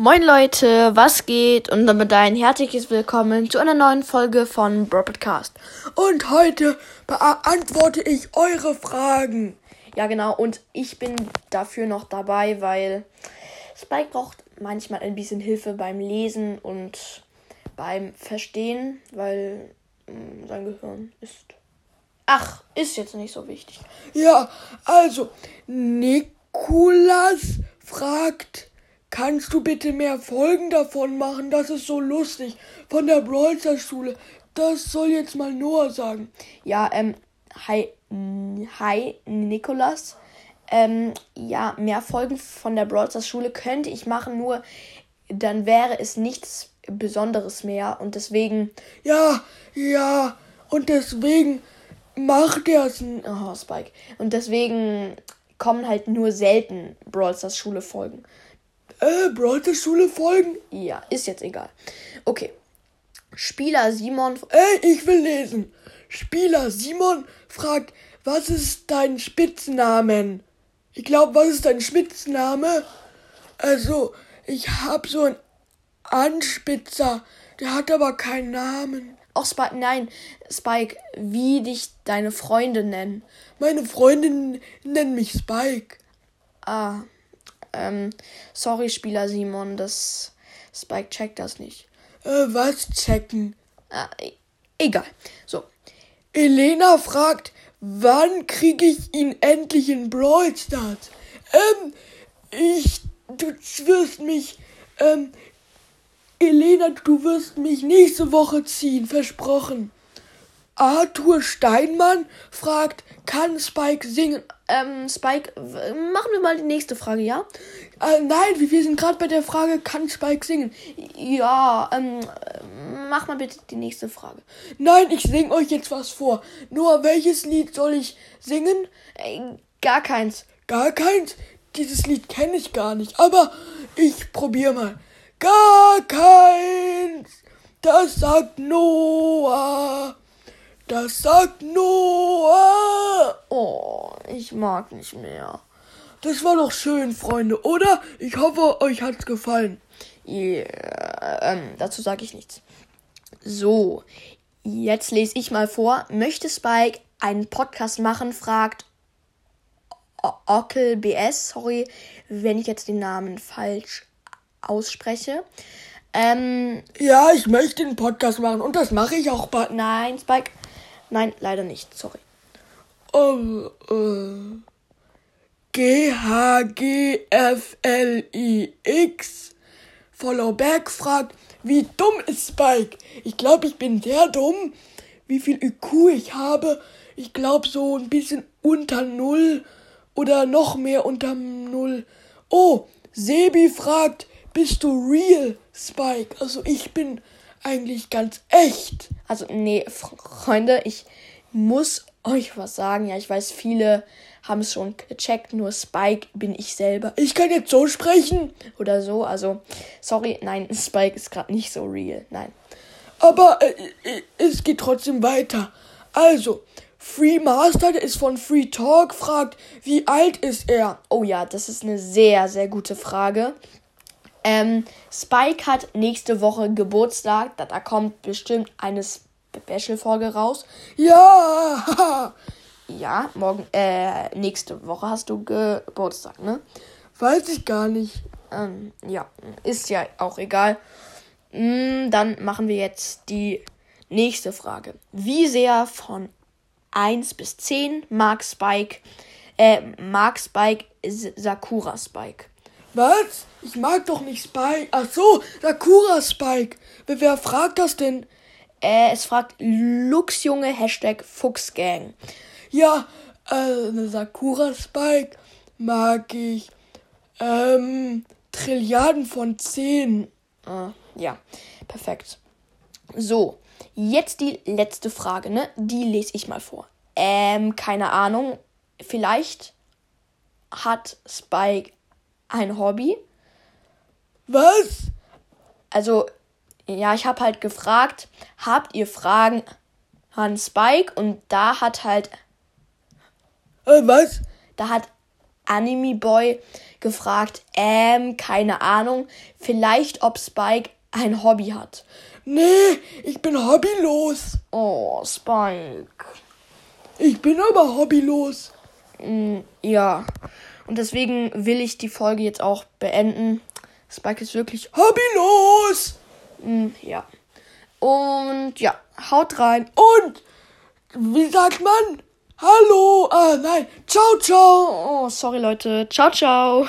Moin Leute, was geht? Und damit ein herzliches Willkommen zu einer neuen Folge von Bro Podcast. Und heute beantworte ich eure Fragen. Ja, genau. Und ich bin dafür noch dabei, weil Spike braucht manchmal ein bisschen Hilfe beim Lesen und beim Verstehen, weil mm, sein Gehirn ist. Ach, ist jetzt nicht so wichtig. Ja, also, Nikolas fragt Kannst du bitte mehr Folgen davon machen? Das ist so lustig. Von der Brawlster Schule. Das soll jetzt mal Noah sagen. Ja, ähm, hi, hi, Nikolas. Ähm, ja, mehr Folgen von der Brawlster Schule könnte ich machen, nur dann wäre es nichts Besonderes mehr und deswegen. Ja, ja, und deswegen macht er es. Oh, Spike. Und deswegen kommen halt nur selten Brawlstars Schule Folgen. Äh, Brawler Schule folgen? Ja, ist jetzt egal. Okay. Spieler Simon. Ey, ich will lesen. Spieler Simon fragt, was ist dein Spitznamen? Ich glaube, was ist dein Spitzname? Also, ich hab so einen Anspitzer, der hat aber keinen Namen. Ach, Spike, nein, Spike, wie dich deine Freunde nennen. Meine Freundinnen nennen mich Spike. Ah, ähm, sorry, Spieler Simon, das Spike checkt das nicht. Äh, was checken? E egal. So. Elena fragt, wann kriege ich ihn endlich in Brawl Stars? Ähm, ich, du wirst mich, ähm, Elena, du wirst mich nächste Woche ziehen, versprochen. Arthur Steinmann fragt, kann Spike singen? Ähm, Spike, machen wir mal die nächste Frage, ja? Äh, nein, wir sind gerade bei der Frage, kann Spike singen? Ja, ähm, mach mal bitte die nächste Frage. Nein, ich sing euch jetzt was vor. Nur welches Lied soll ich singen? Äh, gar keins. Gar keins? Dieses Lied kenne ich gar nicht, aber ich probiere mal. Gar keins, das sagt Noah. Das sagt Noah. Oh, ich mag nicht mehr. Das war doch schön, Freunde, oder? Ich hoffe, euch hat's gefallen. Yeah, ähm, dazu sage ich nichts. So, jetzt lese ich mal vor. Möchte Spike einen Podcast machen? fragt Ockel BS. Sorry, wenn ich jetzt den Namen falsch ausspreche. Ähm, ja, ich möchte einen Podcast machen und das mache ich auch bald. Nein, Spike, Nein, leider nicht. Sorry. Um, äh, G-H-G-F-L-I-X. Followback fragt, wie dumm ist Spike? Ich glaube, ich bin sehr dumm. Wie viel IQ ich habe? Ich glaube, so ein bisschen unter Null oder noch mehr unter Null. Oh, Sebi fragt, bist du real, Spike? Also ich bin eigentlich ganz echt. Also, nee, Freunde, ich muss euch was sagen. Ja, ich weiß, viele haben es schon gecheckt, nur Spike bin ich selber. Ich kann jetzt so sprechen. Oder so, also, sorry, nein, Spike ist gerade nicht so real, nein. Aber äh, äh, es geht trotzdem weiter. Also, Free Master, ist von Free Talk, fragt, wie alt ist er? Oh ja, das ist eine sehr, sehr gute Frage. Ähm, Spike hat nächste Woche Geburtstag. Da, da kommt bestimmt eine Special-Folge raus. Ja! Ja, morgen, äh, nächste Woche hast du Geburtstag, ne? Weiß ich gar nicht. Ähm, ja, ist ja auch egal. Mm, dann machen wir jetzt die nächste Frage. Wie sehr von 1 bis 10 mag Spike, äh, mag Spike Sakura Spike? Was? Ich mag doch nicht Spike. Ach so, Sakura Spike. Wer, wer fragt das denn? Äh, es fragt Luxjunge Hashtag Fuchsgang. Ja, äh, Sakura Spike mag ich. Ähm, Trilliarden von 10. Ah, ja, perfekt. So, jetzt die letzte Frage, ne? Die lese ich mal vor. Ähm, keine Ahnung. Vielleicht hat Spike ein Hobby. Was? Also, ja, ich habe halt gefragt, habt ihr Fragen an Spike? Und da hat halt. Äh, was? Da hat Anime Boy gefragt, ähm, keine Ahnung. Vielleicht, ob Spike ein Hobby hat. Nee, ich bin hobbylos. Oh, Spike. Ich bin aber hobbylos. Mm, ja. Und deswegen will ich die Folge jetzt auch beenden. Spike ist wirklich hobbylos. Mm, ja. Und ja, haut rein. Und wie sagt man? Hallo. Ah, nein. Ciao, ciao. Oh, sorry Leute. Ciao, ciao.